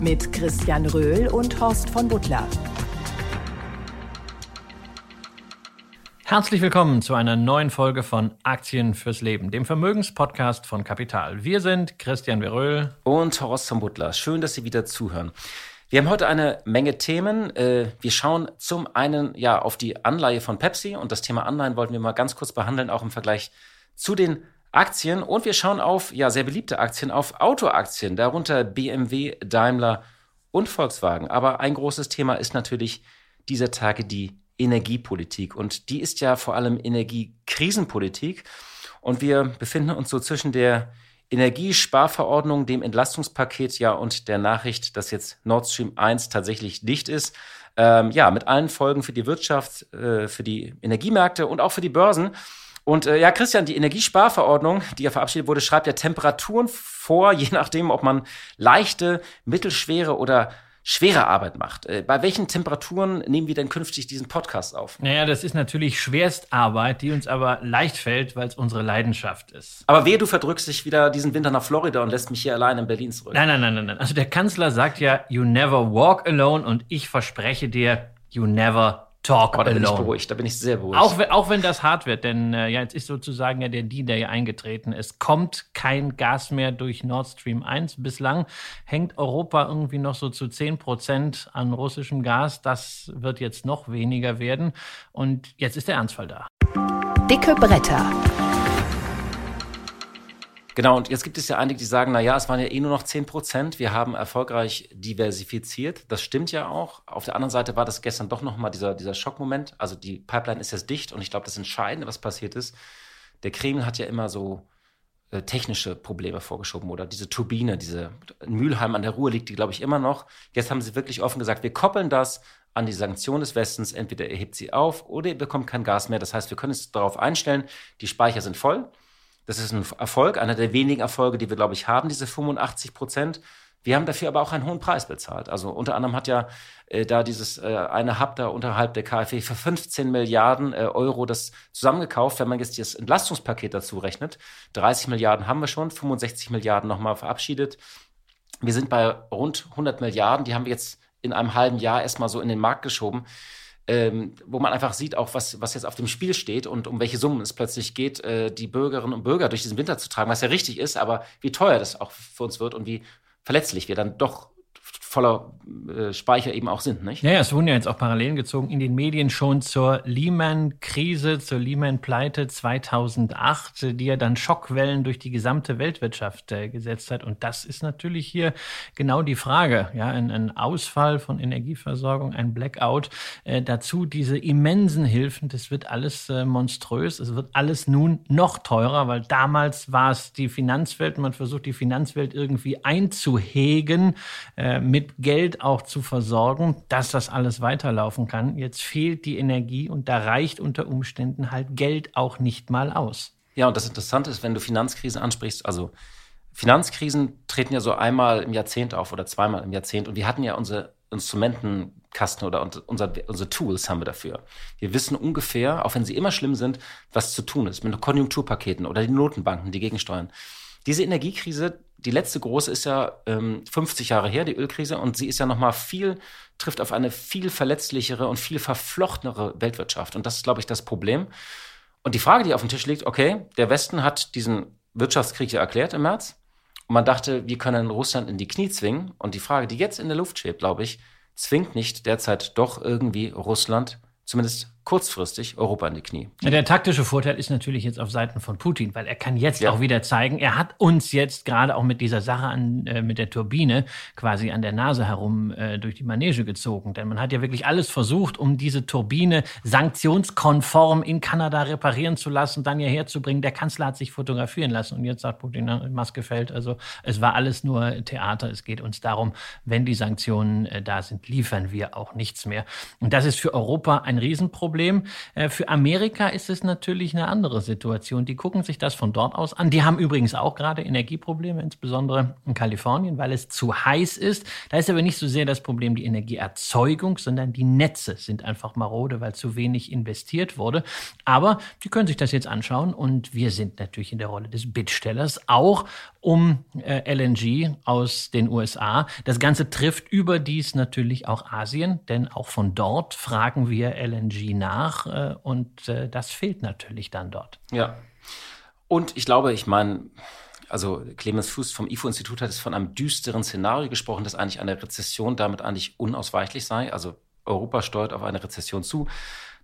Mit Christian Röhl und Horst von Butler. Herzlich willkommen zu einer neuen Folge von Aktien fürs Leben, dem Vermögenspodcast von Kapital. Wir sind Christian Veröhl und Horst von Butler. Schön, dass Sie wieder zuhören. Wir haben heute eine Menge Themen. Äh, wir schauen zum einen ja auf die Anleihe von Pepsi und das Thema Anleihen wollten wir mal ganz kurz behandeln, auch im Vergleich zu den Aktien und wir schauen auf ja sehr beliebte Aktien, auf Autoaktien, darunter BMW, Daimler und Volkswagen. Aber ein großes Thema ist natürlich dieser Tage die Energiepolitik. Und die ist ja vor allem Energiekrisenpolitik. Und wir befinden uns so zwischen der Energiesparverordnung, dem Entlastungspaket ja und der Nachricht, dass jetzt Nord Stream 1 tatsächlich dicht ist. Ähm, ja, mit allen Folgen für die Wirtschaft, äh, für die Energiemärkte und auch für die Börsen. Und äh, ja, Christian, die Energiesparverordnung, die ja verabschiedet wurde, schreibt ja Temperaturen vor, je nachdem, ob man leichte, mittelschwere oder schwere Arbeit macht. Äh, bei welchen Temperaturen nehmen wir denn künftig diesen Podcast auf? Naja, das ist natürlich Schwerstarbeit, die uns aber leicht fällt, weil es unsere Leidenschaft ist. Aber wehe, du verdrückst dich wieder diesen Winter nach Florida und lässt mich hier allein in Berlin zurück. Nein, nein, nein, nein. nein. Also der Kanzler sagt ja, you never walk alone und ich verspreche dir, you never Talk oh, da bin ich beruhigt, da bin ich sehr beruhigt. Auch, auch wenn das hart wird, denn äh, ja, jetzt ist sozusagen ja der D-Day eingetreten. Es kommt kein Gas mehr durch Nord Stream 1. Bislang hängt Europa irgendwie noch so zu 10 Prozent an russischem Gas. Das wird jetzt noch weniger werden. Und jetzt ist der Ernstfall da. Dicke Bretter. Genau, und jetzt gibt es ja einige, die sagen, na ja, es waren ja eh nur noch 10 Prozent. Wir haben erfolgreich diversifiziert. Das stimmt ja auch. Auf der anderen Seite war das gestern doch nochmal dieser, dieser Schockmoment. Also die Pipeline ist jetzt dicht und ich glaube, das Entscheidende, was passiert ist, der Kreml hat ja immer so äh, technische Probleme vorgeschoben oder diese Turbine, diese Mülheim an der Ruhe liegt die, glaube ich, immer noch. Jetzt haben sie wirklich offen gesagt, wir koppeln das an die Sanktionen des Westens. Entweder er hebt sie auf oder ihr bekommt kein Gas mehr. Das heißt, wir können es darauf einstellen, die Speicher sind voll. Das ist ein Erfolg, einer der wenigen Erfolge, die wir, glaube ich, haben, diese 85 Prozent. Wir haben dafür aber auch einen hohen Preis bezahlt. Also unter anderem hat ja äh, da dieses äh, eine Hub da unterhalb der KfW für 15 Milliarden äh, Euro das zusammengekauft. Wenn man jetzt das Entlastungspaket dazu rechnet, 30 Milliarden haben wir schon, 65 Milliarden nochmal verabschiedet. Wir sind bei rund 100 Milliarden. Die haben wir jetzt in einem halben Jahr erstmal so in den Markt geschoben ähm, wo man einfach sieht, auch was, was jetzt auf dem Spiel steht und um welche Summen es plötzlich geht, äh, die Bürgerinnen und Bürger durch diesen Winter zu tragen, was ja richtig ist, aber wie teuer das auch für uns wird und wie verletzlich wir dann doch voller äh, Speicher eben auch sind, nicht? Ja, ja, es wurden ja jetzt auch Parallelen gezogen in den Medien schon zur Lehman-Krise, zur Lehman-Pleite 2008, die ja dann Schockwellen durch die gesamte Weltwirtschaft äh, gesetzt hat. Und das ist natürlich hier genau die Frage. Ja, ein, ein Ausfall von Energieversorgung, ein Blackout, äh, dazu diese immensen Hilfen. Das wird alles äh, monströs. Es wird alles nun noch teurer, weil damals war es die Finanzwelt. Man versucht die Finanzwelt irgendwie einzuhegen äh, mit mit Geld auch zu versorgen, dass das alles weiterlaufen kann. Jetzt fehlt die Energie und da reicht unter Umständen halt Geld auch nicht mal aus. Ja, und das Interessante ist, wenn du Finanzkrisen ansprichst, also Finanzkrisen treten ja so einmal im Jahrzehnt auf oder zweimal im Jahrzehnt und wir hatten ja unsere Instrumentenkasten oder unser, unsere Tools haben wir dafür. Wir wissen ungefähr, auch wenn sie immer schlimm sind, was zu tun ist mit Konjunkturpaketen oder die Notenbanken, die gegensteuern. Diese Energiekrise, die letzte große ist ja ähm, 50 Jahre her, die Ölkrise, und sie ist ja nochmal viel, trifft auf eine viel verletzlichere und viel verflochtenere Weltwirtschaft. Und das ist, glaube ich, das Problem. Und die Frage, die auf dem Tisch liegt, okay, der Westen hat diesen Wirtschaftskrieg ja erklärt im März. Und man dachte, wir können Russland in die Knie zwingen. Und die Frage, die jetzt in der Luft schwebt, glaube ich, zwingt nicht derzeit doch irgendwie Russland, zumindest kurzfristig Europa in die Knie. Der taktische Vorteil ist natürlich jetzt auf Seiten von Putin, weil er kann jetzt ja. auch wieder zeigen, er hat uns jetzt gerade auch mit dieser Sache an, äh, mit der Turbine quasi an der Nase herum äh, durch die Manege gezogen. Denn man hat ja wirklich alles versucht, um diese Turbine sanktionskonform in Kanada reparieren zu lassen, dann hierher zu bringen. Der Kanzler hat sich fotografieren lassen und jetzt sagt Putin, na, Maske fällt. Also es war alles nur Theater. Es geht uns darum, wenn die Sanktionen äh, da sind, liefern wir auch nichts mehr. Und das ist für Europa ein Riesenproblem. Äh, für Amerika ist es natürlich eine andere Situation. Die gucken sich das von dort aus an. Die haben übrigens auch gerade Energieprobleme, insbesondere in Kalifornien, weil es zu heiß ist. Da ist aber nicht so sehr das Problem die Energieerzeugung, sondern die Netze sind einfach marode, weil zu wenig investiert wurde. Aber die können sich das jetzt anschauen und wir sind natürlich in der Rolle des Bittstellers, auch um äh, LNG aus den USA. Das Ganze trifft überdies natürlich auch Asien, denn auch von dort fragen wir LNG nach äh, und äh, das fehlt natürlich dann dort. Ja. Und ich glaube, ich meine, also Clemens Fuß vom IFO-Institut hat es von einem düsteren Szenario gesprochen, dass eigentlich eine Rezession damit eigentlich unausweichlich sei. Also Europa steuert auf eine Rezession zu.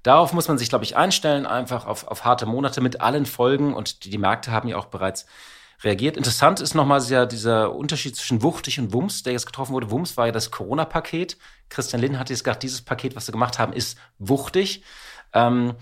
Darauf muss man sich, glaube ich, einstellen, einfach auf, auf harte Monate mit allen Folgen. Und die, die Märkte haben ja auch bereits reagiert. Interessant ist nochmal dieser, dieser Unterschied zwischen wuchtig und Wumms, der jetzt getroffen wurde. Wumms war ja das Corona-Paket. Christian Lindner hat jetzt gesagt, dieses Paket, was sie gemacht haben, ist wuchtig. Ähm,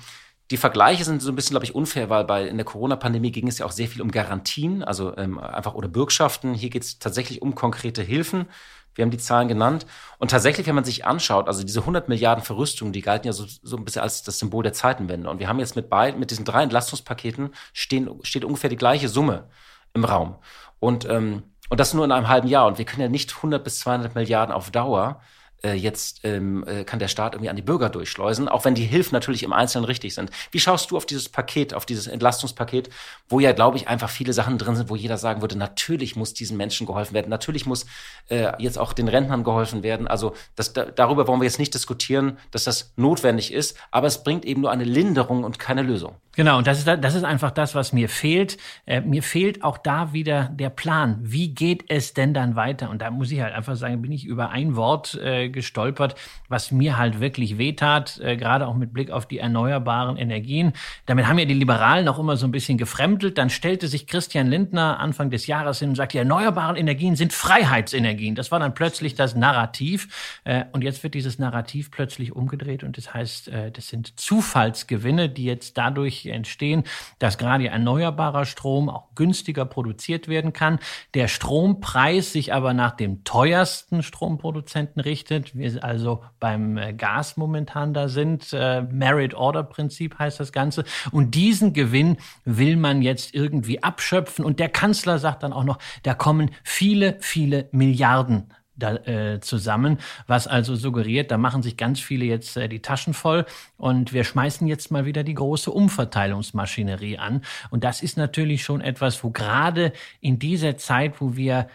die Vergleiche sind so ein bisschen, glaube ich, unfair, weil bei in der Corona-Pandemie ging es ja auch sehr viel um Garantien, also ähm, einfach oder Bürgschaften. Hier geht es tatsächlich um konkrete Hilfen. Wir haben die Zahlen genannt. Und tatsächlich, wenn man sich anschaut, also diese 100 Milliarden Verrüstung, die galten ja so, so ein bisschen als das Symbol der Zeitenwende. Und wir haben jetzt mit beiden, mit diesen drei Entlastungspaketen stehen, steht ungefähr die gleiche Summe im Raum. Und, ähm, und das nur in einem halben Jahr. Und wir können ja nicht 100 bis 200 Milliarden auf Dauer äh, jetzt ähm, äh, kann der Staat irgendwie an die Bürger durchschleusen, auch wenn die Hilfen natürlich im Einzelnen richtig sind. Wie schaust du auf dieses Paket, auf dieses Entlastungspaket, wo ja, glaube ich, einfach viele Sachen drin sind, wo jeder sagen würde, natürlich muss diesen Menschen geholfen werden, natürlich muss äh, jetzt auch den Rentnern geholfen werden. Also das, da, darüber wollen wir jetzt nicht diskutieren, dass das notwendig ist, aber es bringt eben nur eine Linderung und keine Lösung. Genau, und das ist, das ist einfach das, was mir fehlt. Äh, mir fehlt auch da wieder der Plan. Wie geht es denn dann weiter? Und da muss ich halt einfach sagen, bin ich über ein Wort äh, gestolpert, was mir halt wirklich wehtat, äh, gerade auch mit Blick auf die erneuerbaren Energien. Damit haben ja die Liberalen auch immer so ein bisschen gefremdelt. Dann stellte sich Christian Lindner Anfang des Jahres hin und sagte, die erneuerbaren Energien sind Freiheitsenergien. Das war dann plötzlich das Narrativ. Äh, und jetzt wird dieses Narrativ plötzlich umgedreht und das heißt, äh, das sind Zufallsgewinne, die jetzt dadurch entstehen, dass gerade erneuerbarer Strom auch günstiger produziert werden kann. Der Strompreis sich aber nach dem teuersten Stromproduzenten richtet. Wir also beim äh, Gas momentan da sind. Äh, Merit-Order-Prinzip heißt das Ganze. Und diesen Gewinn will man jetzt irgendwie abschöpfen. Und der Kanzler sagt dann auch noch, da kommen viele, viele Milliarden da, äh, zusammen, was also suggeriert, da machen sich ganz viele jetzt äh, die Taschen voll und wir schmeißen jetzt mal wieder die große Umverteilungsmaschinerie an. Und das ist natürlich schon etwas, wo gerade in dieser Zeit, wo wir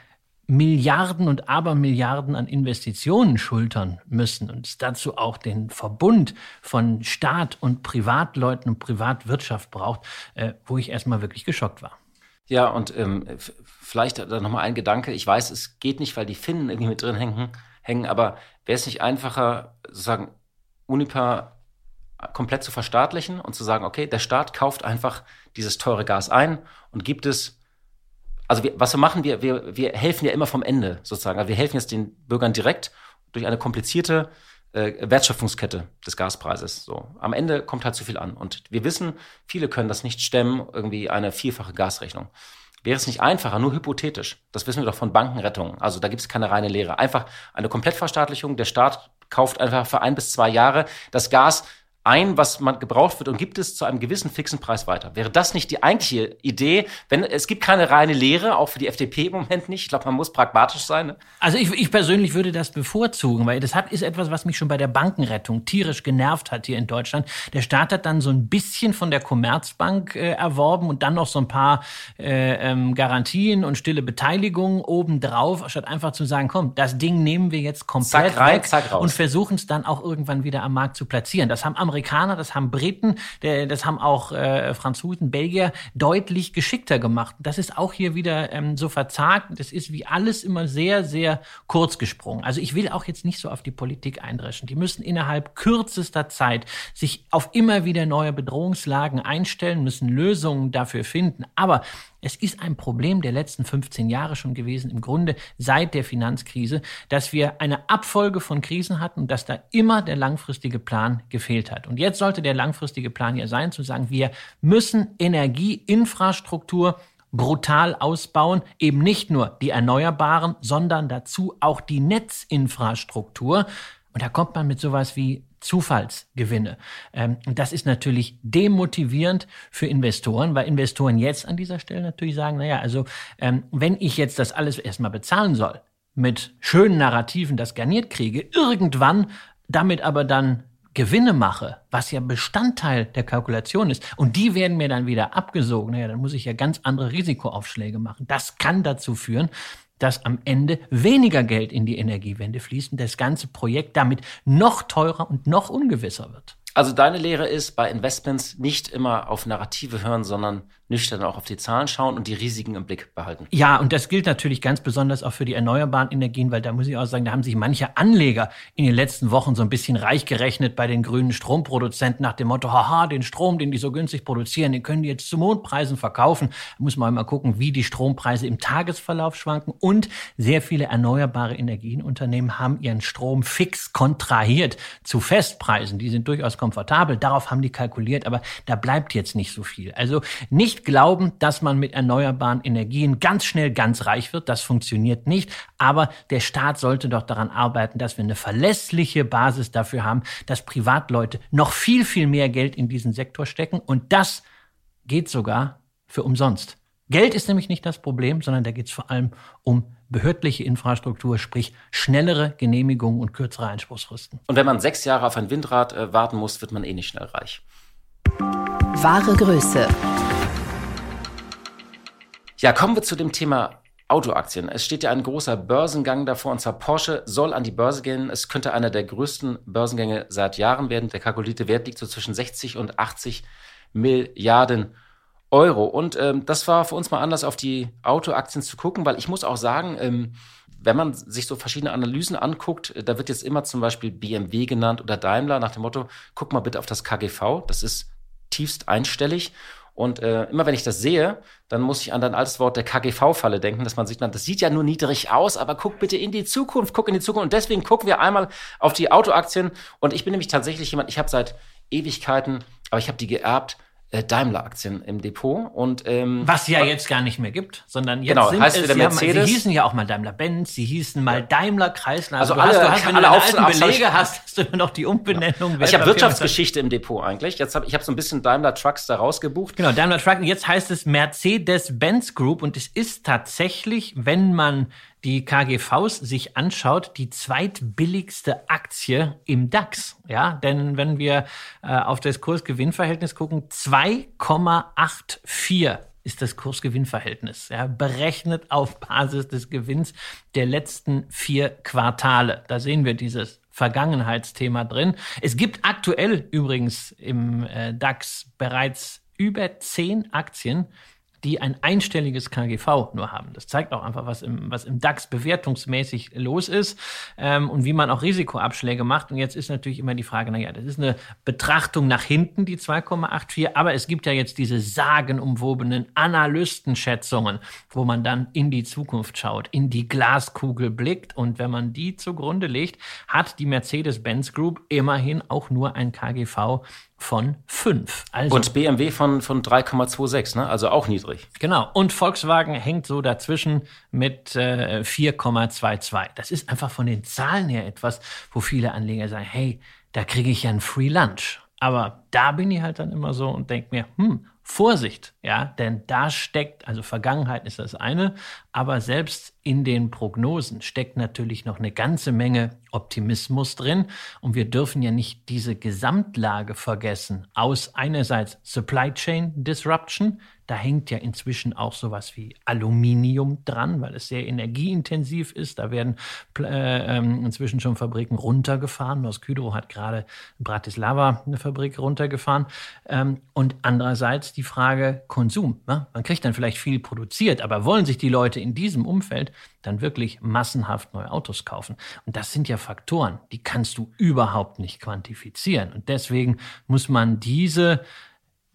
Milliarden und Abermilliarden an Investitionen schultern müssen und es dazu auch den Verbund von Staat und Privatleuten und Privatwirtschaft braucht, äh, wo ich erstmal wirklich geschockt war. Ja, und ähm, vielleicht nochmal ein Gedanke. Ich weiß, es geht nicht, weil die Finnen irgendwie mit drin hängen, hängen aber wäre es nicht einfacher, sozusagen Unipa komplett zu verstaatlichen und zu sagen, okay, der Staat kauft einfach dieses teure Gas ein und gibt es, also wir, was wir machen, wir, wir, wir helfen ja immer vom Ende sozusagen. Also wir helfen jetzt den Bürgern direkt durch eine komplizierte äh, Wertschöpfungskette des Gaspreises. So. Am Ende kommt halt zu viel an. Und wir wissen, viele können das nicht stemmen, irgendwie eine vierfache Gasrechnung. Wäre es nicht einfacher, nur hypothetisch, das wissen wir doch von Bankenrettungen, also da gibt es keine reine Lehre, einfach eine Komplettverstaatlichung, der Staat kauft einfach für ein bis zwei Jahre das Gas ein, was man gebraucht wird und gibt es zu einem gewissen fixen Preis weiter. Wäre das nicht die eigentliche Idee? Wenn es gibt keine reine Lehre, auch für die FDP im Moment nicht. Ich glaube, man muss pragmatisch sein. Ne? Also ich, ich persönlich würde das bevorzugen, weil das hat, ist etwas, was mich schon bei der Bankenrettung tierisch genervt hat hier in Deutschland. Der Staat hat dann so ein bisschen von der Commerzbank äh, erworben und dann noch so ein paar äh, ähm, Garantien und stille Beteiligung obendrauf, statt einfach zu sagen, komm, das Ding nehmen wir jetzt komplett zack rein, weg zack raus. und versuchen es dann auch irgendwann wieder am Markt zu platzieren. Das haben Amerikaner, das haben Briten, das haben auch äh, Franzosen, Belgier deutlich geschickter gemacht. Das ist auch hier wieder ähm, so verzagt. Das ist wie alles immer sehr, sehr kurz gesprungen. Also ich will auch jetzt nicht so auf die Politik eindreschen. Die müssen innerhalb kürzester Zeit sich auf immer wieder neue Bedrohungslagen einstellen, müssen Lösungen dafür finden. Aber es ist ein Problem der letzten 15 Jahre schon gewesen, im Grunde seit der Finanzkrise, dass wir eine Abfolge von Krisen hatten und dass da immer der langfristige Plan gefehlt hat. Und jetzt sollte der langfristige Plan ja sein, zu sagen, wir müssen Energieinfrastruktur brutal ausbauen, eben nicht nur die Erneuerbaren, sondern dazu auch die Netzinfrastruktur. Und da kommt man mit sowas wie Zufallsgewinne. Ähm, und das ist natürlich demotivierend für Investoren, weil Investoren jetzt an dieser Stelle natürlich sagen, naja, also ähm, wenn ich jetzt das alles erstmal bezahlen soll, mit schönen Narrativen das garniert kriege, irgendwann damit aber dann Gewinne mache, was ja Bestandteil der Kalkulation ist, und die werden mir dann wieder abgesogen, naja, dann muss ich ja ganz andere Risikoaufschläge machen. Das kann dazu führen, dass am Ende weniger Geld in die Energiewende fließt und das ganze Projekt damit noch teurer und noch ungewisser wird. Also deine Lehre ist, bei Investments nicht immer auf Narrative hören, sondern nüchtern auch auf die Zahlen schauen und die Risiken im Blick behalten. Ja, und das gilt natürlich ganz besonders auch für die erneuerbaren Energien, weil da muss ich auch sagen, da haben sich manche Anleger in den letzten Wochen so ein bisschen reich gerechnet bei den grünen Stromproduzenten nach dem Motto, haha, den Strom, den die so günstig produzieren, den können die jetzt zu Mondpreisen verkaufen. Da muss man mal gucken, wie die Strompreise im Tagesverlauf schwanken und sehr viele erneuerbare Energienunternehmen haben ihren Strom fix kontrahiert zu Festpreisen. Die sind durchaus komfortabel, darauf haben die kalkuliert, aber da bleibt jetzt nicht so viel. Also nicht nicht glauben, dass man mit erneuerbaren Energien ganz schnell ganz reich wird. Das funktioniert nicht. Aber der Staat sollte doch daran arbeiten, dass wir eine verlässliche Basis dafür haben, dass Privatleute noch viel, viel mehr Geld in diesen Sektor stecken. Und das geht sogar für umsonst. Geld ist nämlich nicht das Problem, sondern da geht es vor allem um behördliche Infrastruktur, sprich schnellere Genehmigungen und kürzere Einspruchsfristen. Und wenn man sechs Jahre auf ein Windrad äh, warten muss, wird man eh nicht schnell reich. Wahre Größe. Ja, kommen wir zu dem Thema Autoaktien. Es steht ja ein großer Börsengang davor, und zwar Porsche soll an die Börse gehen. Es könnte einer der größten Börsengänge seit Jahren werden. Der kalkulierte Wert liegt so zwischen 60 und 80 Milliarden Euro. Und ähm, das war für uns mal anders, auf die Autoaktien zu gucken, weil ich muss auch sagen, ähm, wenn man sich so verschiedene Analysen anguckt, da wird jetzt immer zum Beispiel BMW genannt oder Daimler nach dem Motto, guck mal bitte auf das KGV, das ist tiefst einstellig. Und äh, immer wenn ich das sehe, dann muss ich an dein altes Wort der KGV-Falle denken, dass man sich dann, das sieht ja nur niedrig aus, aber guck bitte in die Zukunft, guck in die Zukunft. Und deswegen gucken wir einmal auf die Autoaktien. Und ich bin nämlich tatsächlich jemand, ich habe seit Ewigkeiten, aber ich habe die geerbt, Daimler-Aktien im Depot. Und, ähm, Was ja jetzt gar nicht mehr gibt, sondern jetzt genau, sind heißt es, wieder Mercedes. Haben, sie hießen ja auch mal Daimler-Benz, sie hießen mal Daimler Chrysler. Also, also alle, hast, wenn alle du alten Belege hast, hast du immer noch die Umbenennung. Ja. Also ich habe Wirtschaftsgeschichte im Depot eigentlich. Jetzt hab, ich habe so ein bisschen Daimler Trucks da rausgebucht. Genau, Daimler Trucks. Jetzt heißt es Mercedes-Benz Group und es ist tatsächlich, wenn man die KGVs sich anschaut, die zweitbilligste Aktie im DAX. Ja, denn wenn wir äh, auf das Kursgewinnverhältnis gucken, 2,84 ist das Kursgewinnverhältnis, ja, berechnet auf Basis des Gewinns der letzten vier Quartale. Da sehen wir dieses Vergangenheitsthema drin. Es gibt aktuell übrigens im äh, DAX bereits über zehn Aktien, die ein einstelliges KGV nur haben. Das zeigt auch einfach, was im, was im DAX bewertungsmäßig los ist ähm, und wie man auch Risikoabschläge macht. Und jetzt ist natürlich immer die Frage, naja, das ist eine Betrachtung nach hinten, die 2,84, aber es gibt ja jetzt diese sagenumwobenen Analystenschätzungen, wo man dann in die Zukunft schaut, in die Glaskugel blickt und wenn man die zugrunde legt, hat die Mercedes-Benz Group immerhin auch nur ein KGV von 5. Also, und BMW von, von 3,26, ne? also auch niedrig. Genau. Und Volkswagen hängt so dazwischen mit äh, 4,22. Das ist einfach von den Zahlen her etwas, wo viele Anleger sagen, hey, da kriege ich ja ein Free Lunch. Aber da bin ich halt dann immer so und denke mir, hm, Vorsicht, ja, denn da steckt, also Vergangenheit ist das eine, aber selbst in den Prognosen steckt natürlich noch eine ganze Menge Optimismus drin. Und wir dürfen ja nicht diese Gesamtlage vergessen aus einerseits Supply Chain Disruption, da hängt ja inzwischen auch sowas wie Aluminium dran, weil es sehr energieintensiv ist. Da werden äh, ähm, inzwischen schon Fabriken runtergefahren. Noskydro hat gerade in Bratislava eine Fabrik runtergefahren. Ähm, und andererseits die Frage Konsum. Ne? Man kriegt dann vielleicht viel produziert, aber wollen sich die Leute in diesem Umfeld dann wirklich massenhaft neue Autos kaufen? Und das sind ja Faktoren, die kannst du überhaupt nicht quantifizieren. Und deswegen muss man diese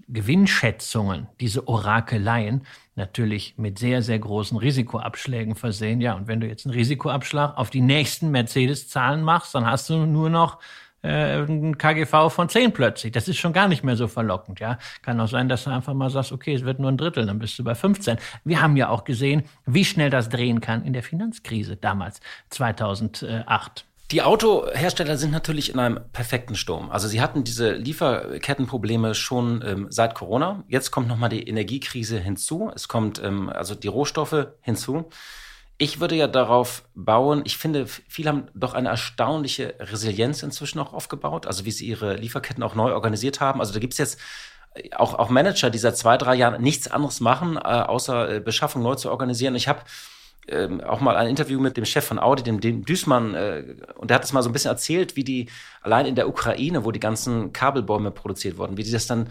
Gewinnschätzungen, diese Orakeleien, natürlich mit sehr, sehr großen Risikoabschlägen versehen. Ja, und wenn du jetzt einen Risikoabschlag auf die nächsten Mercedes-Zahlen machst, dann hast du nur noch äh, ein KGV von 10 plötzlich. Das ist schon gar nicht mehr so verlockend. Ja, kann auch sein, dass du einfach mal sagst, okay, es wird nur ein Drittel, dann bist du bei 15. Wir haben ja auch gesehen, wie schnell das drehen kann in der Finanzkrise damals 2008. Die Autohersteller sind natürlich in einem perfekten Sturm. Also sie hatten diese Lieferkettenprobleme schon ähm, seit Corona. Jetzt kommt nochmal die Energiekrise hinzu. Es kommt ähm, also die Rohstoffe hinzu. Ich würde ja darauf bauen, ich finde, viele haben doch eine erstaunliche Resilienz inzwischen auch aufgebaut, also wie sie ihre Lieferketten auch neu organisiert haben. Also da gibt es jetzt auch, auch Manager, die seit zwei, drei Jahren nichts anderes machen, äh, außer äh, Beschaffung neu zu organisieren. Ich habe ähm, auch mal ein Interview mit dem Chef von Audi, dem, dem Düßmann, äh, und der hat das mal so ein bisschen erzählt, wie die allein in der Ukraine, wo die ganzen Kabelbäume produziert wurden, wie die das dann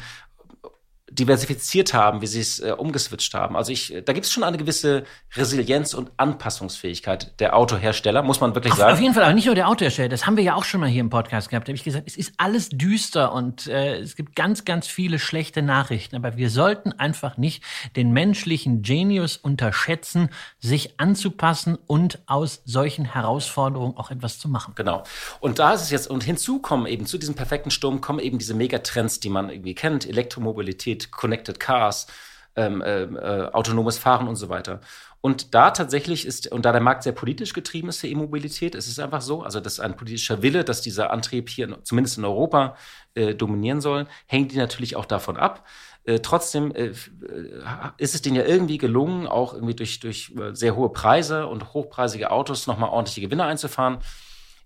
diversifiziert haben, wie sie es äh, umgeswitcht haben. Also ich, da gibt es schon eine gewisse Resilienz und Anpassungsfähigkeit der Autohersteller, muss man wirklich auf, sagen. Auf jeden Fall, aber nicht nur der Autohersteller. Das haben wir ja auch schon mal hier im Podcast gehabt. Da habe ich gesagt, es ist alles düster und äh, es gibt ganz, ganz viele schlechte Nachrichten. Aber wir sollten einfach nicht den menschlichen Genius unterschätzen, sich anzupassen und aus solchen Herausforderungen auch etwas zu machen. Genau. Und da ist es jetzt, und hinzu kommen eben zu diesem perfekten Sturm kommen eben diese Megatrends, die man irgendwie kennt, Elektromobilität, Connected Cars, ähm, äh, äh, autonomes Fahren und so weiter. Und da tatsächlich ist, und da der Markt sehr politisch getrieben ist für E-Mobilität, ist es einfach so, also das ist ein politischer Wille, dass dieser Antrieb hier zumindest in Europa äh, dominieren soll, hängt die natürlich auch davon ab. Äh, trotzdem äh, ist es denen ja irgendwie gelungen, auch irgendwie durch, durch äh, sehr hohe Preise und hochpreisige Autos nochmal ordentliche Gewinne einzufahren.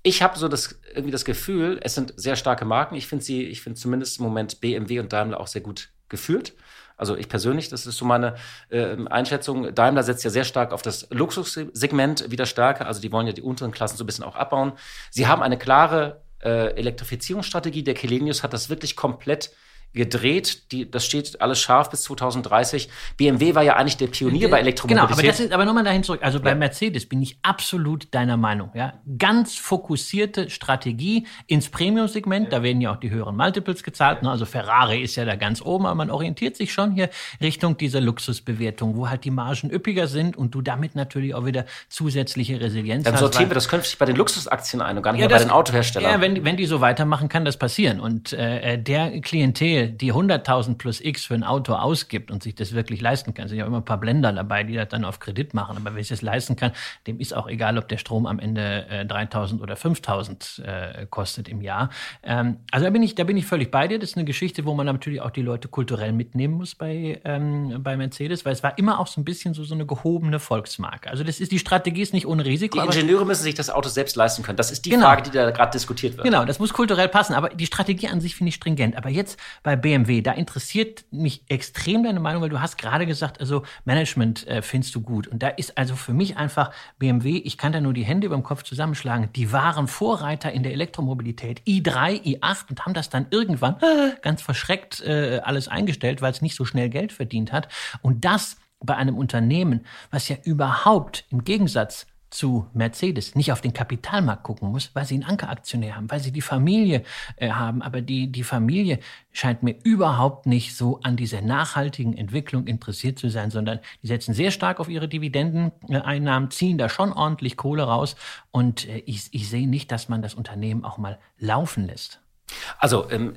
Ich habe so das, irgendwie das Gefühl, es sind sehr starke Marken. Ich finde sie, ich finde zumindest im Moment BMW und Daimler auch sehr gut geführt. Also ich persönlich, das ist so meine äh, Einschätzung. Daimler setzt ja sehr stark auf das Luxussegment wieder stärker. Also die wollen ja die unteren Klassen so ein bisschen auch abbauen. Sie haben eine klare äh, Elektrifizierungsstrategie. Der Kelenius hat das wirklich komplett gedreht. Die, das steht alles scharf bis 2030. BMW war ja eigentlich der Pionier bei Elektromobilität. Genau, aber, das ist, aber nochmal dahin zurück. Also bei ja. Mercedes bin ich absolut deiner Meinung. Ja? Ganz fokussierte Strategie ins Premium-Segment. Ja. Da werden ja auch die höheren Multiples gezahlt. Ne? Also Ferrari ist ja da ganz oben, aber man orientiert sich schon hier Richtung dieser Luxusbewertung, wo halt die Margen üppiger sind und du damit natürlich auch wieder zusätzliche Resilienz Dann hast. Dann sortieren wir das künftig bei den Luxusaktien ein und gar nicht ja, mehr bei den Autoherstellern. Ja, wenn, wenn die so weitermachen, kann das passieren. Und äh, der Klientel, die 100.000 plus X für ein Auto ausgibt und sich das wirklich leisten kann, sind ja immer ein paar Blender dabei, die das dann auf Kredit machen. Aber wer sich das leisten kann, dem ist auch egal, ob der Strom am Ende äh, 3.000 oder 5.000 äh, kostet im Jahr. Ähm, also da bin ich, da bin ich völlig bei dir. Das ist eine Geschichte, wo man natürlich auch die Leute kulturell mitnehmen muss bei, ähm, bei Mercedes, weil es war immer auch so ein bisschen so, so eine gehobene Volksmarke. Also das ist, die Strategie ist nicht ohne Risiko. Die Ingenieure müssen sich das Auto selbst leisten können. Das ist die genau. Frage, die da gerade diskutiert wird. Genau, das muss kulturell passen. Aber die Strategie an sich finde ich stringent. Aber jetzt bei BMW, da interessiert mich extrem deine Meinung, weil du hast gerade gesagt, also Management äh, findest du gut. Und da ist also für mich einfach BMW, ich kann da nur die Hände über dem Kopf zusammenschlagen, die waren Vorreiter in der Elektromobilität, i3, i8 und haben das dann irgendwann äh, ganz verschreckt äh, alles eingestellt, weil es nicht so schnell Geld verdient hat. Und das bei einem Unternehmen, was ja überhaupt im Gegensatz zu Mercedes nicht auf den Kapitalmarkt gucken muss, weil sie einen Ankeraktionär haben, weil sie die Familie äh, haben. Aber die, die Familie scheint mir überhaupt nicht so an dieser nachhaltigen Entwicklung interessiert zu sein, sondern die setzen sehr stark auf ihre Dividendeneinnahmen, ziehen da schon ordentlich Kohle raus. Und äh, ich, ich sehe nicht, dass man das Unternehmen auch mal laufen lässt. Also, ähm,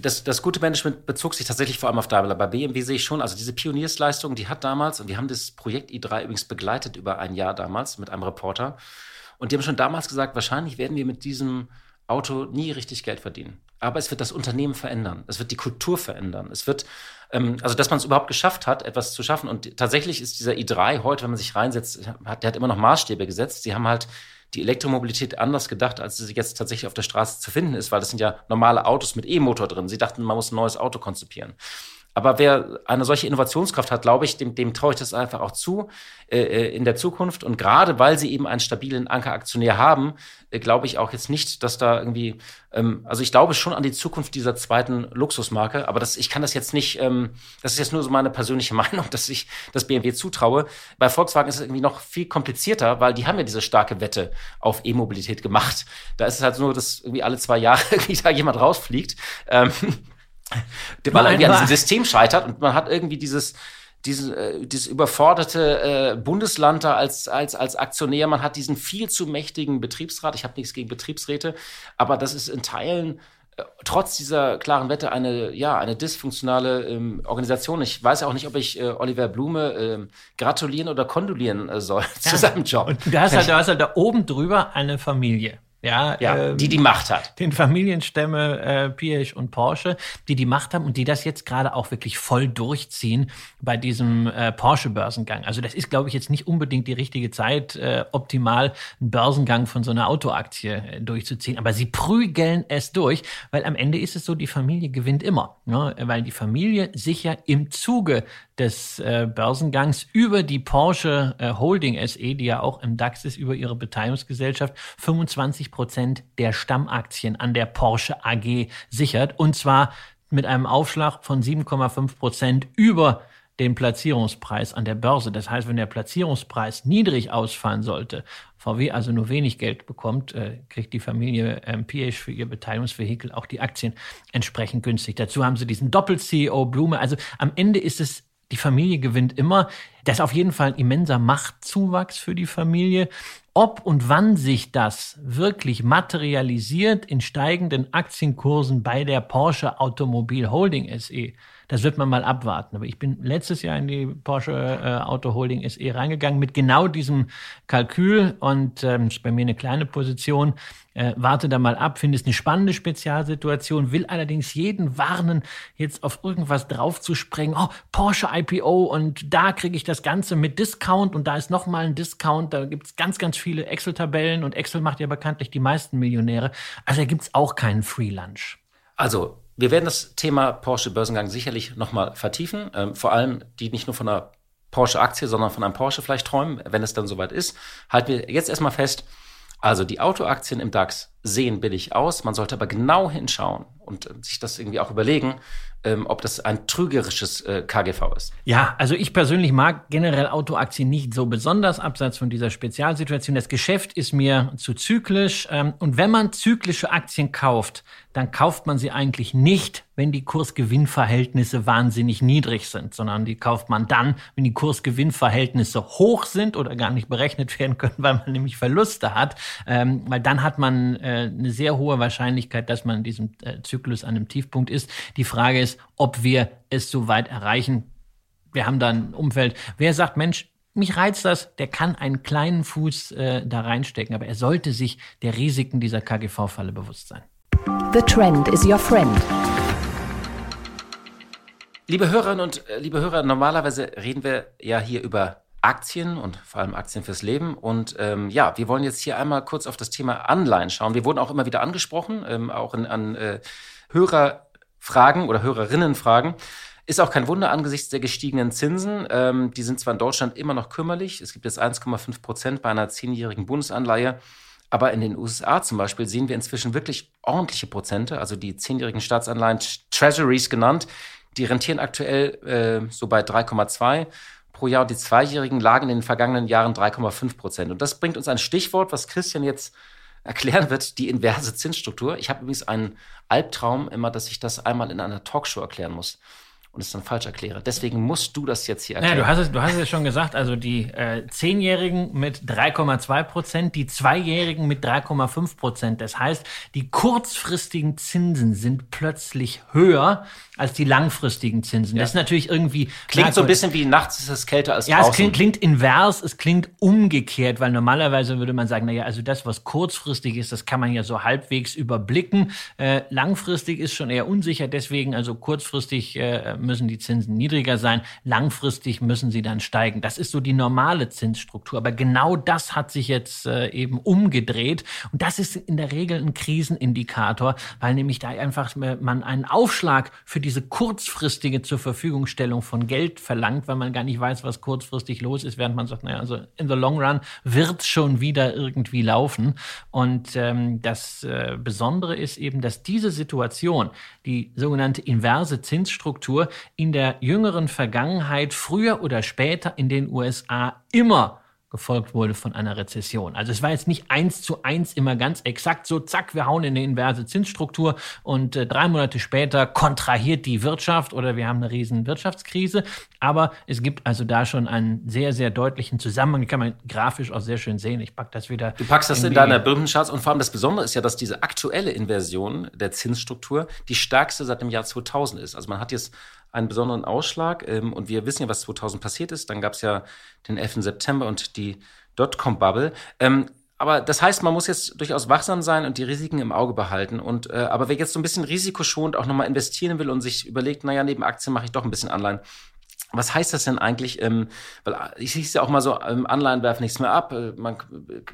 das, das gute Management bezog sich tatsächlich vor allem auf Daimler. Bei BMW sehe ich schon, also diese Pioniersleistung, die hat damals, und wir haben das Projekt i3 übrigens begleitet über ein Jahr damals mit einem Reporter. Und die haben schon damals gesagt, wahrscheinlich werden wir mit diesem Auto nie richtig Geld verdienen. aber es wird das Unternehmen verändern. Es wird die Kultur verändern. Es wird, ähm, also dass man es überhaupt geschafft hat, etwas zu schaffen. Und tatsächlich ist dieser i3 heute, wenn man sich reinsetzt, hat, der hat immer noch Maßstäbe gesetzt. Sie haben halt die Elektromobilität anders gedacht, als sie jetzt tatsächlich auf der Straße zu finden ist, weil das sind ja normale Autos mit E-Motor drin. Sie dachten, man muss ein neues Auto konzipieren. Aber wer eine solche Innovationskraft hat, glaube ich, dem, dem traue ich das einfach auch zu äh, äh, in der Zukunft. Und gerade weil sie eben einen stabilen Ankeraktionär haben, äh, glaube ich auch jetzt nicht, dass da irgendwie, ähm, also ich glaube schon an die Zukunft dieser zweiten Luxusmarke, aber das, ich kann das jetzt nicht, ähm, das ist jetzt nur so meine persönliche Meinung, dass ich das BMW zutraue. Bei Volkswagen ist es irgendwie noch viel komplizierter, weil die haben ja diese starke Wette auf E-Mobilität gemacht. Da ist es halt nur, dass irgendwie alle zwei Jahre irgendwie da jemand rausfliegt. Ähm, weil irgendwie an diesem System scheitert und man hat irgendwie dieses, dieses, äh, dieses überforderte äh, Bundesland da als, als, als Aktionär. Man hat diesen viel zu mächtigen Betriebsrat. Ich habe nichts gegen Betriebsräte, aber das ist in Teilen äh, trotz dieser klaren Wette eine, ja, eine dysfunktionale ähm, Organisation. Ich weiß auch nicht, ob ich äh, Oliver Blume äh, gratulieren oder kondolieren äh, soll ja. zu seinem Job. Und du hast, halt, du hast halt da oben drüber eine Familie. Ja, ja ähm, die die Macht hat. Den Familienstämme äh, Piech und Porsche, die die Macht haben und die das jetzt gerade auch wirklich voll durchziehen bei diesem äh, Porsche-Börsengang. Also das ist, glaube ich, jetzt nicht unbedingt die richtige Zeit, äh, optimal einen Börsengang von so einer Autoaktie äh, durchzuziehen. Aber sie prügeln es durch, weil am Ende ist es so, die Familie gewinnt immer. Ne? Weil die Familie sich ja im Zuge des äh, Börsengangs über die Porsche äh, Holding SE, die ja auch im DAX ist, über ihre Beteiligungsgesellschaft 25 Prozent der Stammaktien an der Porsche AG sichert. Und zwar mit einem Aufschlag von 7,5 Prozent über den Platzierungspreis an der Börse. Das heißt, wenn der Platzierungspreis niedrig ausfallen sollte, VW also nur wenig Geld bekommt, äh, kriegt die Familie ähm, PH für ihr Beteiligungsvehikel auch die Aktien entsprechend günstig. Dazu haben sie diesen Doppel-CEO Blume. Also am Ende ist es die Familie gewinnt immer. Das ist auf jeden Fall ein immenser Machtzuwachs für die Familie. Ob und wann sich das wirklich materialisiert in steigenden Aktienkursen bei der Porsche Automobil Holding SE, das wird man mal abwarten. Aber ich bin letztes Jahr in die Porsche äh, Auto Holding SE reingegangen mit genau diesem Kalkül und ähm, ist bei mir eine kleine Position. Äh, warte da mal ab, finde es eine spannende Spezialsituation, will allerdings jeden warnen, jetzt auf irgendwas draufzusprengen. Oh, Porsche IPO und da kriege ich das Ganze mit Discount und da ist nochmal ein Discount. Da gibt es ganz, ganz viele Excel-Tabellen und Excel macht ja bekanntlich die meisten Millionäre. Also da gibt es auch keinen Free Lunch. Also wir werden das Thema Porsche Börsengang sicherlich nochmal vertiefen. Ähm, vor allem die nicht nur von einer Porsche-Aktie, sondern von einem Porsche vielleicht träumen, wenn es dann soweit ist. Halten wir jetzt erstmal fest, also die Autoaktien im DAX sehen billig aus. Man sollte aber genau hinschauen und äh, sich das irgendwie auch überlegen, ähm, ob das ein trügerisches äh, KGV ist. Ja, also ich persönlich mag generell Autoaktien nicht so besonders, abseits von dieser Spezialsituation. Das Geschäft ist mir zu zyklisch. Ähm, und wenn man zyklische Aktien kauft, dann kauft man sie eigentlich nicht, wenn die Kursgewinnverhältnisse wahnsinnig niedrig sind, sondern die kauft man dann, wenn die Kursgewinnverhältnisse hoch sind oder gar nicht berechnet werden können, weil man nämlich Verluste hat. Ähm, weil dann hat man äh, eine sehr hohe Wahrscheinlichkeit, dass man in diesem äh, Zyklus an einem Tiefpunkt ist. Die Frage ist, ob wir es so weit erreichen. Wir haben da ein Umfeld. Wer sagt, Mensch, mich reizt das, der kann einen kleinen Fuß äh, da reinstecken, aber er sollte sich der Risiken dieser KGV-Falle bewusst sein. The Trend is your friend. Liebe Hörerinnen und äh, liebe Hörer, normalerweise reden wir ja hier über Aktien und vor allem Aktien fürs Leben. Und ähm, ja, wir wollen jetzt hier einmal kurz auf das Thema Anleihen schauen. Wir wurden auch immer wieder angesprochen, ähm, auch in, an äh, Hörerfragen oder Hörerinnenfragen. Ist auch kein Wunder angesichts der gestiegenen Zinsen. Ähm, die sind zwar in Deutschland immer noch kümmerlich. Es gibt jetzt 1,5 Prozent bei einer zehnjährigen Bundesanleihe. Aber in den USA zum Beispiel sehen wir inzwischen wirklich ordentliche Prozente, also die zehnjährigen Staatsanleihen, Treasuries genannt, die rentieren aktuell äh, so bei 3,2 pro Jahr die Zweijährigen lagen in den vergangenen Jahren 3,5 Prozent. Und das bringt uns ein Stichwort, was Christian jetzt erklären wird, die inverse Zinsstruktur. Ich habe übrigens einen Albtraum immer, dass ich das einmal in einer Talkshow erklären muss. Und es dann falsch erkläre. Deswegen musst du das jetzt hier erklären. Ja, du hast es, du hast es schon gesagt, also die äh, Zehnjährigen mit 3,2 Prozent, die Zweijährigen mit 3,5 Prozent. Das heißt, die kurzfristigen Zinsen sind plötzlich höher als die langfristigen Zinsen. Ja. Das ist natürlich irgendwie. Klingt so ein bisschen wie nachts ist es kälter als ja, draußen. Ja, es klingt, klingt invers, es klingt umgekehrt, weil normalerweise würde man sagen, naja, also das, was kurzfristig ist, das kann man ja so halbwegs überblicken. Äh, langfristig ist schon eher unsicher, deswegen also kurzfristig äh, müssen die Zinsen niedriger sein, langfristig müssen sie dann steigen. Das ist so die normale Zinsstruktur. Aber genau das hat sich jetzt äh, eben umgedreht. Und das ist in der Regel ein Krisenindikator, weil nämlich da einfach man einen Aufschlag für diese kurzfristige zur Verfügungstellung von Geld verlangt, weil man gar nicht weiß, was kurzfristig los ist, während man sagt, naja, also in the long run wird schon wieder irgendwie laufen. Und ähm, das äh, Besondere ist eben, dass diese Situation, die sogenannte inverse Zinsstruktur, in der jüngeren Vergangenheit früher oder später in den USA immer gefolgt wurde von einer Rezession. Also es war jetzt nicht eins zu eins immer ganz exakt so, zack, wir hauen in eine inverse Zinsstruktur und äh, drei Monate später kontrahiert die Wirtschaft oder wir haben eine riesen Wirtschaftskrise. Aber es gibt also da schon einen sehr, sehr deutlichen Zusammenhang. Die kann man grafisch auch sehr schön sehen. Ich pack das wieder. Du packst das in, in deiner Birnencharts und vor allem das Besondere ist ja, dass diese aktuelle Inversion der Zinsstruktur die stärkste seit dem Jahr 2000 ist. Also man hat jetzt einen besonderen Ausschlag. Ähm, und wir wissen ja, was 2000 passiert ist. Dann gab es ja den 11. September und die Dotcom-Bubble. Ähm, aber das heißt, man muss jetzt durchaus wachsam sein und die Risiken im Auge behalten. Und äh, aber wer jetzt so ein bisschen risikoschonend auch nochmal investieren will und sich überlegt, naja, neben Aktien mache ich doch ein bisschen Anleihen, was heißt das denn eigentlich? Ähm, weil ich hieß ja auch mal so, ähm, Anleihen werfen nichts mehr ab, äh, man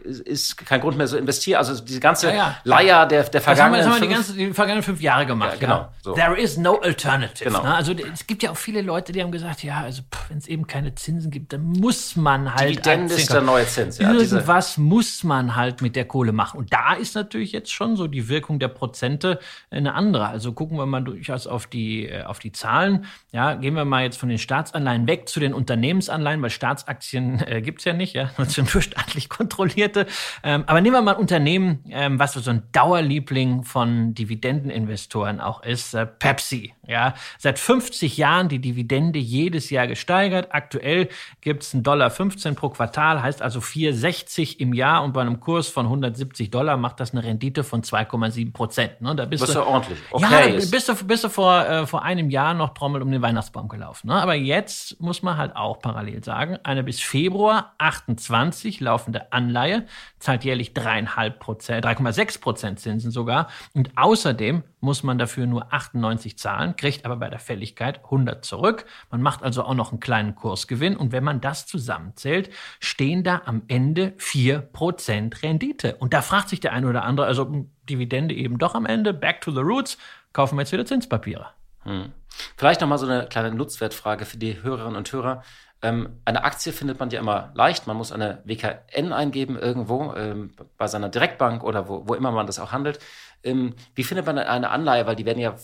ist kein Grund mehr so investieren. Also diese ganze ja, ja. Leier der, der vergangenen. Das haben wir, das haben wir die, ganze, die vergangenen fünf Jahre gemacht. Ja, genau. So. There is no alternative. Genau. Ne? Also es gibt ja auch viele Leute, die haben gesagt, ja, also wenn es eben keine Zinsen gibt, dann muss man halt. Dividende ist der neue Zins. Ja, Irgendwas diese. muss man halt mit der Kohle machen. Und da ist natürlich jetzt schon so die Wirkung der Prozente eine andere. Also gucken wir mal durchaus auf die, äh, auf die Zahlen. Ja, gehen wir mal jetzt von den Staats Staatsanleihen weg zu den Unternehmensanleihen, weil Staatsaktien äh, gibt es ja nicht, ja, nur staatlich kontrollierte. Ähm, aber nehmen wir mal ein Unternehmen, ähm, was so ein Dauerliebling von Dividendeninvestoren auch ist, äh, Pepsi. Ja, seit 50 Jahren die Dividende jedes Jahr gesteigert. Aktuell gibt es einen Dollar 15 pro Quartal, heißt also 4,60 im Jahr und bei einem Kurs von 170 Dollar macht das eine Rendite von 2,7 Prozent. Ne? Da bist ist du, ja ordentlich. Okay. Ja, bist du, bist du vor, äh, vor einem Jahr noch Trommel um den Weihnachtsbaum gelaufen. Ne? Aber jetzt muss man halt auch parallel sagen, eine bis Februar 28 laufende Anleihe zahlt jährlich 3,5 Prozent, 3,6 Prozent Zinsen sogar. Und außerdem muss man dafür nur 98 zahlen, kriegt aber bei der Fälligkeit 100 zurück. Man macht also auch noch einen kleinen Kursgewinn. Und wenn man das zusammenzählt, stehen da am Ende 4 Prozent Rendite. Und da fragt sich der eine oder andere, also Dividende eben doch am Ende, back to the roots, kaufen wir jetzt wieder Zinspapiere. Hm. Vielleicht nochmal so eine kleine Nutzwertfrage für die Hörerinnen und Hörer. Ähm, eine Aktie findet man ja immer leicht. Man muss eine WKN eingeben irgendwo ähm, bei seiner Direktbank oder wo, wo immer man das auch handelt. Ähm, wie findet man eine Anleihe? Weil die werden ja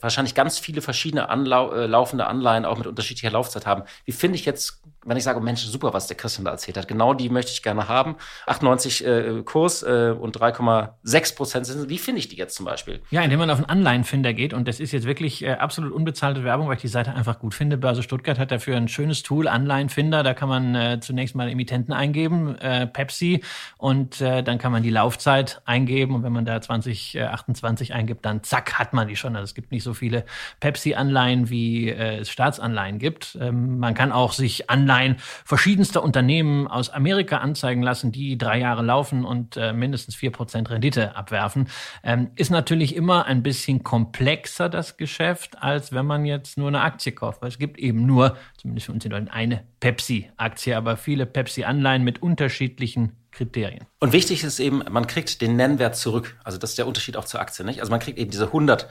wahrscheinlich ganz viele verschiedene Anlau äh, laufende Anleihen auch mit unterschiedlicher Laufzeit haben. Wie finde ich jetzt, wenn ich sage, Mensch, super, was der Christian da erzählt hat. Genau die möchte ich gerne haben. 98 äh, Kurs äh, und 3,6 Prozent sind. Wie finde ich die jetzt zum Beispiel? Ja, indem man auf einen Anleihenfinder geht. Und das ist jetzt wirklich äh, absolut unbezahlte Werbung, weil ich die Seite einfach gut finde. Börse Stuttgart hat dafür ein schönes Tool, Anleihenfinder. Da kann man äh, zunächst mal Emittenten eingeben, äh, Pepsi. Und dann kann man die Laufzeit eingeben. Und wenn man da 20 28 äh, eingibt, dann zack, hat man die schon. Also es gibt nicht so viele Pepsi-Anleihen, wie äh, es Staatsanleihen gibt. Ähm, man kann auch sich Anleihen verschiedenster Unternehmen aus Amerika anzeigen lassen, die drei Jahre laufen und äh, mindestens vier Prozent Rendite abwerfen. Ähm, ist natürlich immer ein bisschen komplexer, das Geschäft, als wenn man jetzt nur eine Aktie kauft. Weil es gibt eben nur, zumindest für uns in Deutschland, eine Pepsi-Aktie, aber viele Pepsi-Anleihen mit unterschiedlichen Kriterien. Und wichtig ist eben, man kriegt den Nennwert zurück. Also das ist der Unterschied auch zur Aktie, nicht? Also man kriegt eben diese 100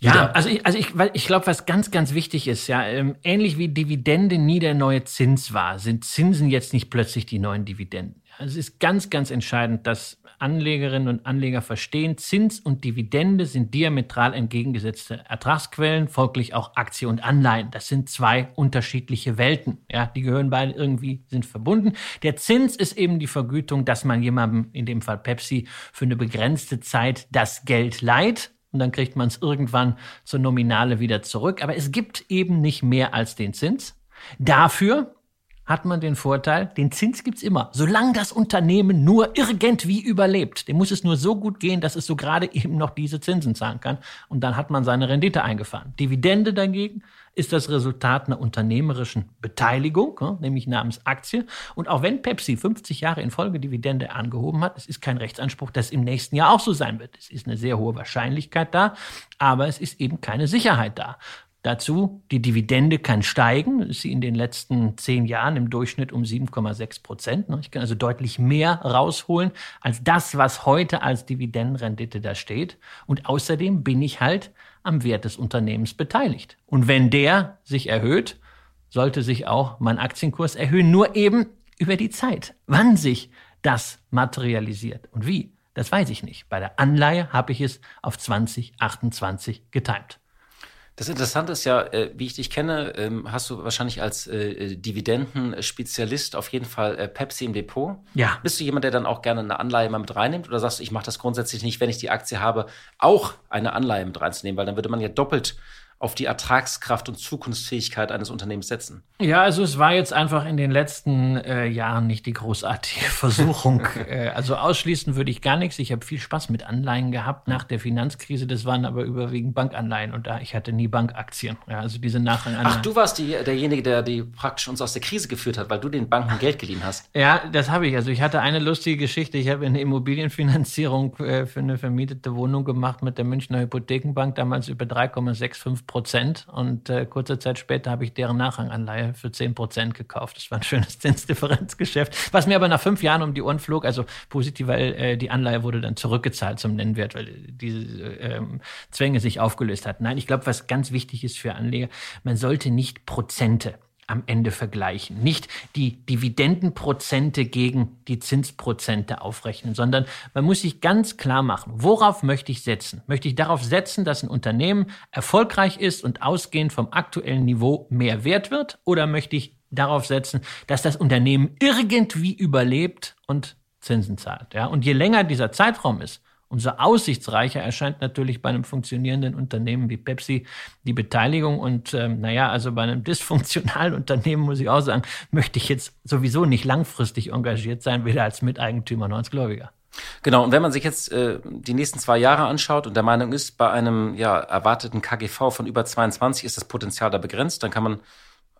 ja, also ich, also ich, ich glaube, was ganz, ganz wichtig ist, ja, ähm, ähnlich wie Dividende nie der neue Zins war, sind Zinsen jetzt nicht plötzlich die neuen Dividenden. Also es ist ganz, ganz entscheidend, dass Anlegerinnen und Anleger verstehen, Zins und Dividende sind diametral entgegengesetzte Ertragsquellen, folglich auch Aktie und Anleihen. Das sind zwei unterschiedliche Welten. Ja, die gehören beide irgendwie, sind verbunden. Der Zins ist eben die Vergütung, dass man jemandem, in dem Fall Pepsi, für eine begrenzte Zeit das Geld leiht und dann kriegt man es irgendwann zur Nominale wieder zurück. Aber es gibt eben nicht mehr als den Zins. Dafür hat man den Vorteil, den Zins gibt's immer. Solange das Unternehmen nur irgendwie überlebt, dem muss es nur so gut gehen, dass es so gerade eben noch diese Zinsen zahlen kann. Und dann hat man seine Rendite eingefahren. Dividende dagegen ist das Resultat einer unternehmerischen Beteiligung, nämlich namens Aktie. Und auch wenn Pepsi 50 Jahre in Folge Dividende angehoben hat, es ist kein Rechtsanspruch, dass im nächsten Jahr auch so sein wird. Es ist eine sehr hohe Wahrscheinlichkeit da, aber es ist eben keine Sicherheit da. Dazu, die Dividende kann steigen, ist sie in den letzten zehn Jahren im Durchschnitt um 7,6 Prozent. Ich kann also deutlich mehr rausholen als das, was heute als Dividendenrendite da steht. Und außerdem bin ich halt am Wert des Unternehmens beteiligt. Und wenn der sich erhöht, sollte sich auch mein Aktienkurs erhöhen, nur eben über die Zeit. Wann sich das materialisiert und wie, das weiß ich nicht. Bei der Anleihe habe ich es auf 2028 getimt. Das Interessante ist ja, äh, wie ich dich kenne, ähm, hast du wahrscheinlich als äh, äh, Dividendenspezialist auf jeden Fall Pepsi im Depot. Ja. Bist du jemand, der dann auch gerne eine Anleihe mal mit reinnimmt? Oder sagst du, ich mache das grundsätzlich nicht, wenn ich die Aktie habe, auch eine Anleihe mit reinzunehmen? Weil dann würde man ja doppelt auf die Ertragskraft und Zukunftsfähigkeit eines Unternehmens setzen? Ja, also es war jetzt einfach in den letzten äh, Jahren nicht die großartige Versuchung. äh, also ausschließen würde ich gar nichts. Ich habe viel Spaß mit Anleihen gehabt nach der Finanzkrise. Das waren aber überwiegend Bankanleihen und da ich hatte nie Bankaktien. Ja, also diese Nachranganleihen. Ach, du warst die, derjenige, der die praktisch uns aus der Krise geführt hat, weil du den Banken Geld geliehen hast. Ja, das habe ich. Also ich hatte eine lustige Geschichte. Ich habe eine Immobilienfinanzierung äh, für eine vermietete Wohnung gemacht mit der Münchner Hypothekenbank damals über 3,65 Prozent und äh, kurze Zeit später habe ich deren Nachranganleihe für 10 Prozent gekauft. Das war ein schönes Zinsdifferenzgeschäft, was mir aber nach fünf Jahren um die Ohren flog. Also positiv, weil äh, die Anleihe wurde dann zurückgezahlt zum Nennwert, weil diese ähm, Zwänge sich aufgelöst hatten. Nein, ich glaube, was ganz wichtig ist für Anleger, man sollte nicht Prozente am Ende vergleichen. Nicht die Dividendenprozente gegen die Zinsprozente aufrechnen, sondern man muss sich ganz klar machen, worauf möchte ich setzen? Möchte ich darauf setzen, dass ein Unternehmen erfolgreich ist und ausgehend vom aktuellen Niveau mehr wert wird? Oder möchte ich darauf setzen, dass das Unternehmen irgendwie überlebt und Zinsen zahlt? Ja? Und je länger dieser Zeitraum ist, Umso aussichtsreicher erscheint natürlich bei einem funktionierenden Unternehmen wie Pepsi die Beteiligung. Und ähm, naja, also bei einem dysfunktionalen Unternehmen muss ich auch sagen, möchte ich jetzt sowieso nicht langfristig engagiert sein, weder als Miteigentümer noch als Gläubiger. Genau, und wenn man sich jetzt äh, die nächsten zwei Jahre anschaut und der Meinung ist, bei einem ja, erwarteten KGV von über 22 ist das Potenzial da begrenzt, dann kann man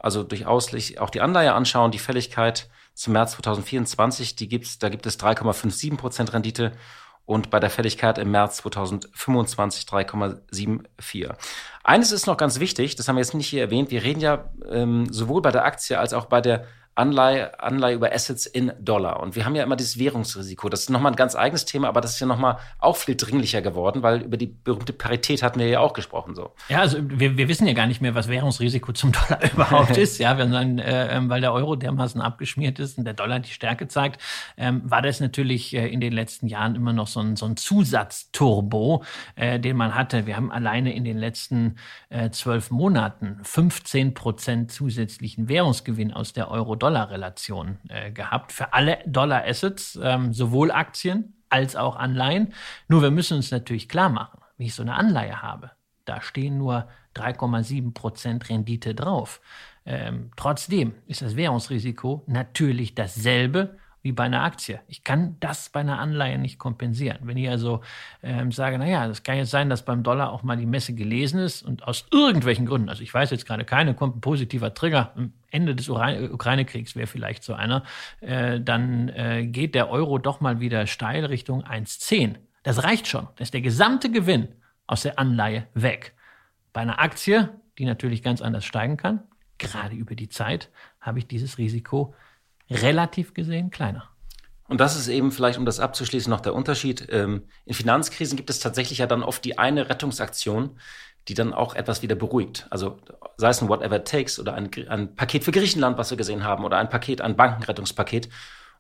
also durchaus auch die Anleihe anschauen, die Fälligkeit zum März 2024, die gibt's, da gibt es 3,57 Prozent Rendite und bei der Fälligkeit im März 2025 3,74. Eines ist noch ganz wichtig, das haben wir jetzt nicht hier erwähnt, wir reden ja ähm, sowohl bei der Aktie als auch bei der Anleihe, Anleihe über Assets in Dollar. Und wir haben ja immer dieses Währungsrisiko. Das ist nochmal ein ganz eigenes Thema, aber das ist ja nochmal auch viel dringlicher geworden, weil über die berühmte Parität hatten wir ja auch gesprochen. So. Ja, also wir, wir wissen ja gar nicht mehr, was Währungsrisiko zum Dollar überhaupt ist. Ja, dann, äh, ähm, weil der Euro dermaßen abgeschmiert ist und der Dollar die Stärke zeigt, ähm, war das natürlich äh, in den letzten Jahren immer noch so ein, so ein Zusatzturbo, äh, den man hatte. Wir haben alleine in den letzten äh, zwölf Monaten 15 Prozent zusätzlichen Währungsgewinn aus der Euro Dollar-Relation äh, gehabt für alle Dollar-Assets, ähm, sowohl Aktien als auch Anleihen. Nur wir müssen uns natürlich klar machen, wie ich so eine Anleihe habe. Da stehen nur 3,7 Prozent Rendite drauf. Ähm, trotzdem ist das Währungsrisiko natürlich dasselbe wie bei einer Aktie. Ich kann das bei einer Anleihe nicht kompensieren. Wenn ich also ähm, sage, naja, das kann jetzt sein, dass beim Dollar auch mal die Messe gelesen ist und aus irgendwelchen Gründen, also ich weiß jetzt gerade keine, kommt ein positiver Trigger, am Ende des Ukraine-Kriegs wäre vielleicht so einer, äh, dann äh, geht der Euro doch mal wieder steil Richtung 1,10. Das reicht schon. Da ist der gesamte Gewinn aus der Anleihe weg. Bei einer Aktie, die natürlich ganz anders steigen kann, gerade über die Zeit, habe ich dieses Risiko relativ gesehen kleiner. Und das ist eben vielleicht, um das abzuschließen, noch der Unterschied. Ähm, in Finanzkrisen gibt es tatsächlich ja dann oft die eine Rettungsaktion, die dann auch etwas wieder beruhigt. Also sei es ein Whatever It Takes oder ein, ein Paket für Griechenland, was wir gesehen haben, oder ein Paket, ein Bankenrettungspaket.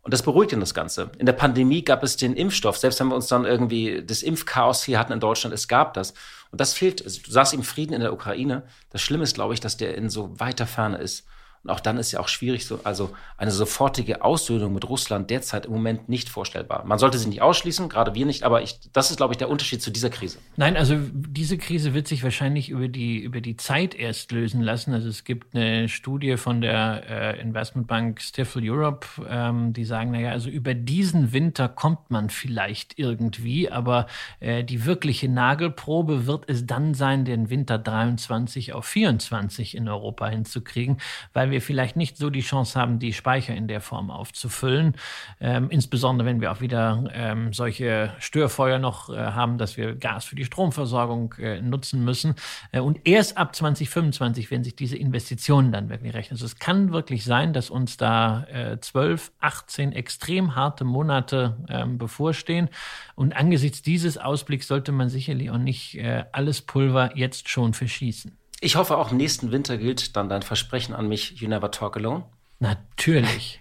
Und das beruhigt dann das Ganze. In der Pandemie gab es den Impfstoff, selbst wenn wir uns dann irgendwie das Impfchaos hier hatten in Deutschland, es gab das. Und das fehlt, du sagst im Frieden in der Ukraine. Das Schlimme ist, glaube ich, dass der in so weiter Ferne ist. Und auch dann ist ja auch schwierig, so, also eine sofortige Aussöhnung mit Russland derzeit im Moment nicht vorstellbar. Man sollte sie nicht ausschließen, gerade wir nicht, aber ich, das ist, glaube ich, der Unterschied zu dieser Krise. Nein, also diese Krise wird sich wahrscheinlich über die, über die Zeit erst lösen lassen. Also es gibt eine Studie von der äh, Investmentbank Stifel Europe, ähm, die sagen, naja, also über diesen Winter kommt man vielleicht irgendwie, aber äh, die wirkliche Nagelprobe wird es dann sein, den Winter 23 auf 24 in Europa hinzukriegen, weil wir wir vielleicht nicht so die Chance haben, die Speicher in der Form aufzufüllen. Ähm, insbesondere wenn wir auch wieder ähm, solche Störfeuer noch äh, haben, dass wir Gas für die Stromversorgung äh, nutzen müssen. Äh, und erst ab 2025 werden sich diese Investitionen dann wirklich rechnen. Also es kann wirklich sein, dass uns da äh, 12, 18 extrem harte Monate ähm, bevorstehen. Und angesichts dieses Ausblicks sollte man sicherlich auch nicht äh, alles Pulver jetzt schon verschießen. Ich hoffe, auch im nächsten Winter gilt dann dein Versprechen an mich, You Never Talk Alone. Natürlich.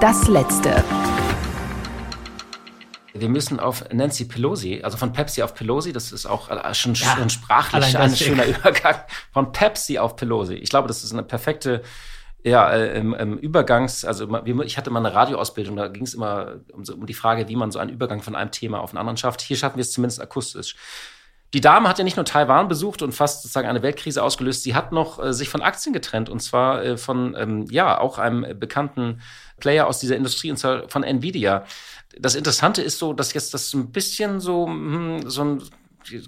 Das letzte. Wir müssen auf Nancy Pelosi, also von Pepsi auf Pelosi, das ist auch äh, schon, ja, schon sprachlich ein schöner Übergang. Von Pepsi auf Pelosi. Ich glaube, das ist eine perfekte ja, äh, im, im Übergangs, also ich hatte mal eine Radioausbildung, da ging es immer um, um, die Frage, wie man so einen Übergang von einem Thema auf einen anderen schafft. Hier schaffen wir es zumindest akustisch. Die Dame hat ja nicht nur Taiwan besucht und fast sozusagen eine Weltkrise ausgelöst, sie hat noch äh, sich von Aktien getrennt und zwar äh, von, ähm, ja, auch einem bekannten Player aus dieser Industrie und zwar von Nvidia. Das Interessante ist so, dass jetzt das ein bisschen so, hm, so ein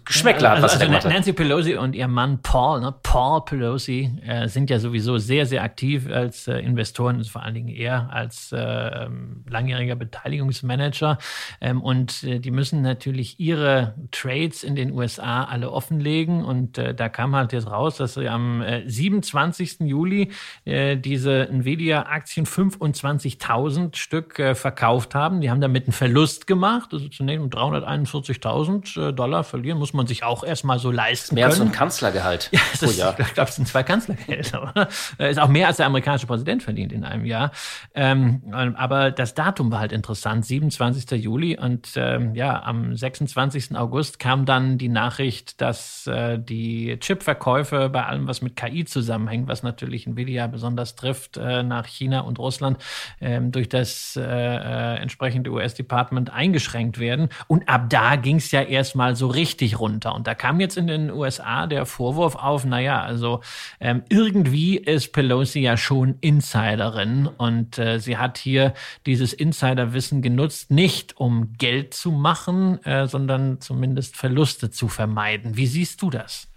Geschmäckler hat. Also, also Nancy Pelosi und ihr Mann Paul, ne, Paul Pelosi, äh, sind ja sowieso sehr, sehr aktiv als äh, Investoren, vor allen Dingen er als äh, ähm, langjähriger Beteiligungsmanager. Ähm, und äh, die müssen natürlich ihre Trades in den USA alle offenlegen. Und äh, da kam halt jetzt raus, dass sie am äh, 27. Juli äh, diese Nvidia-Aktien 25.000 Stück verkauft haben. Die haben damit einen Verlust gemacht, also zunächst um 341.000 äh, Dollar verliert verlieren, muss man sich auch erstmal so leisten mehr können. Als ein Kanzlergehalt ja, das ist, Jahr. Ich glaube, es sind zwei Kanzlergehälter. Oder? Ist auch mehr als der amerikanische Präsident verdient in einem Jahr. Ähm, aber das Datum war halt interessant, 27. Juli. Und ähm, ja, am 26. August kam dann die Nachricht, dass äh, die Chipverkäufe bei allem, was mit KI zusammenhängt, was natürlich Nvidia besonders trifft, äh, nach China und Russland, äh, durch das äh, äh entsprechende US-Department eingeschränkt werden. Und ab da ging es ja erstmal so richtig richtig runter. Und da kam jetzt in den USA der Vorwurf auf, naja, also ähm, irgendwie ist Pelosi ja schon Insiderin und äh, sie hat hier dieses Insiderwissen genutzt, nicht um Geld zu machen, äh, sondern zumindest Verluste zu vermeiden. Wie siehst du das?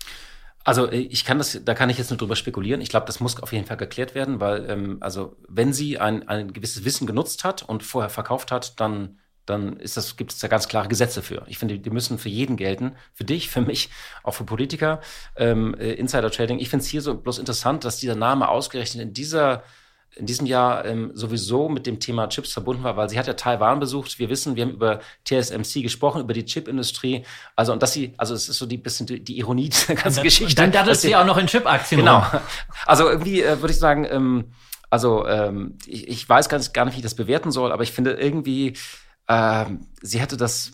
Also äh, ich kann das, da kann ich jetzt nur drüber spekulieren. Ich glaube, das muss auf jeden Fall geklärt werden, weil ähm, also wenn sie ein, ein gewisses Wissen genutzt hat und vorher verkauft hat, dann dann ist das, gibt es da ganz klare Gesetze für. Ich finde, die müssen für jeden gelten, für dich, für mich, auch für Politiker. Ähm, äh, Insider Trading. Ich finde es hier so bloß interessant, dass dieser Name ausgerechnet in dieser in diesem Jahr ähm, sowieso mit dem Thema Chips verbunden war, weil sie hat ja Taiwan besucht. Wir wissen, wir haben über TSMC gesprochen, über die Chipindustrie. Also und dass sie, also es ist so die bisschen die, die Ironie dieser ganzen und Geschichte. Dann dattest sie auch noch in Chip-Aktien. Genau. Rum. Also irgendwie äh, würde ich sagen, ähm, also ähm, ich, ich weiß gar nicht, gar nicht, wie ich das bewerten soll, aber ich finde irgendwie ähm, sie hatte das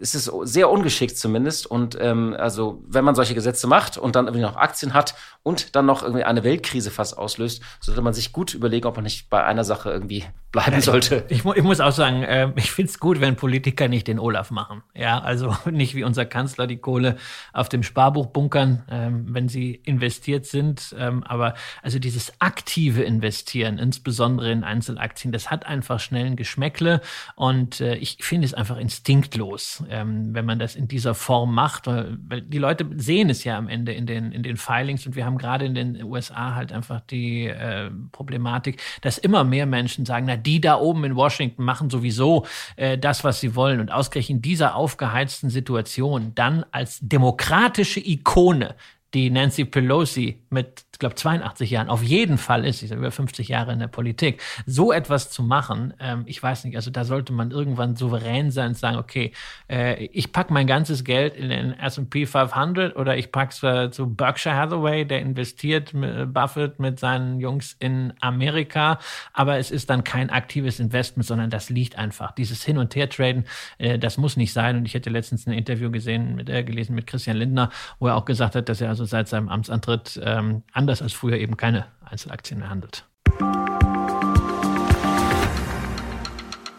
es ist sehr ungeschickt zumindest. Und ähm, also, wenn man solche Gesetze macht und dann irgendwie noch Aktien hat und dann noch irgendwie eine Weltkrise fast auslöst, sollte man sich gut überlegen, ob man nicht bei einer Sache irgendwie bleiben sollte. Ich, ich, ich muss auch sagen, äh, ich finde es gut, wenn Politiker nicht den Olaf machen. Ja, also nicht wie unser Kanzler die Kohle auf dem Sparbuch bunkern, ähm, wenn sie investiert sind. Ähm, aber also dieses aktive Investieren, insbesondere in Einzelaktien, das hat einfach schnell ein Geschmäckle und äh, ich finde es einfach instinktlos, ähm, wenn man das in dieser Form macht, weil, weil die Leute sehen es ja am Ende in den, in den Filings und wir haben gerade in den USA halt einfach die äh, Problematik, dass immer mehr Menschen sagen, na, die da oben in Washington machen sowieso äh, das, was sie wollen. Und ausgerechnet in dieser aufgeheizten Situation dann als demokratische Ikone die Nancy Pelosi mit, ich glaube, 82 Jahren. Auf jeden Fall ist, ich sage über 50 Jahre in der Politik, so etwas zu machen, ähm, ich weiß nicht, also da sollte man irgendwann souverän sein und sagen, okay, äh, ich packe mein ganzes Geld in den S&P 500 oder ich packe es äh, zu Berkshire Hathaway, der investiert äh, Buffett mit seinen Jungs in Amerika, aber es ist dann kein aktives Investment, sondern das liegt einfach. Dieses Hin- und Her-Traden, äh, das muss nicht sein. Und ich hätte letztens ein Interview gesehen, mit, äh, gelesen mit Christian Lindner, wo er auch gesagt hat, dass er also seit seinem Amtsantritt ähm, anders als früher eben keine Einzelaktien mehr handelt.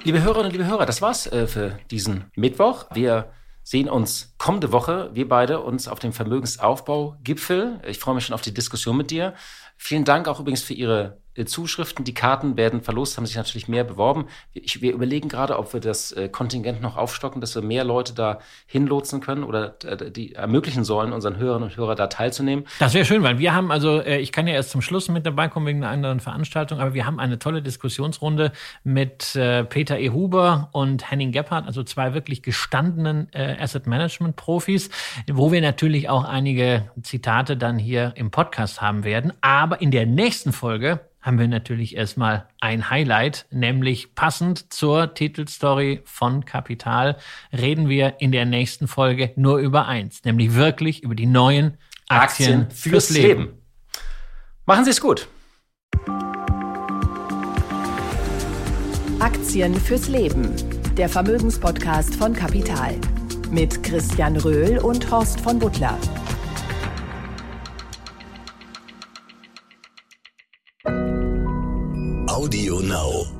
Liebe Hörerinnen und liebe Hörer, das war's äh, für diesen Mittwoch. Wir sehen uns kommende Woche, wir beide, uns auf dem Vermögensaufbau-Gipfel. Ich freue mich schon auf die Diskussion mit dir. Vielen Dank auch übrigens für Ihre Zuschriften. Die Karten werden verlost, haben sich natürlich mehr beworben. Ich, wir überlegen gerade, ob wir das äh, Kontingent noch aufstocken, dass wir mehr Leute da hinlotsen können oder äh, die ermöglichen sollen, unseren Hörerinnen und Hörern da teilzunehmen. Das wäre schön, weil wir haben also, äh, ich kann ja erst zum Schluss mit dabei kommen wegen einer anderen Veranstaltung, aber wir haben eine tolle Diskussionsrunde mit äh, Peter E. Huber und Henning Gebhardt, also zwei wirklich gestandenen äh, Asset Management Profis, wo wir natürlich auch einige Zitate dann hier im Podcast haben werden. Aber in der nächsten Folge haben wir natürlich erstmal ein Highlight, nämlich passend zur Titelstory von Kapital reden wir in der nächsten Folge nur über eins, nämlich wirklich über die neuen Aktien, Aktien fürs, fürs Leben. Leben. Machen Sie es gut. Aktien fürs Leben, der Vermögenspodcast von Kapital mit Christian Röhl und Horst von Butler. Audio Now.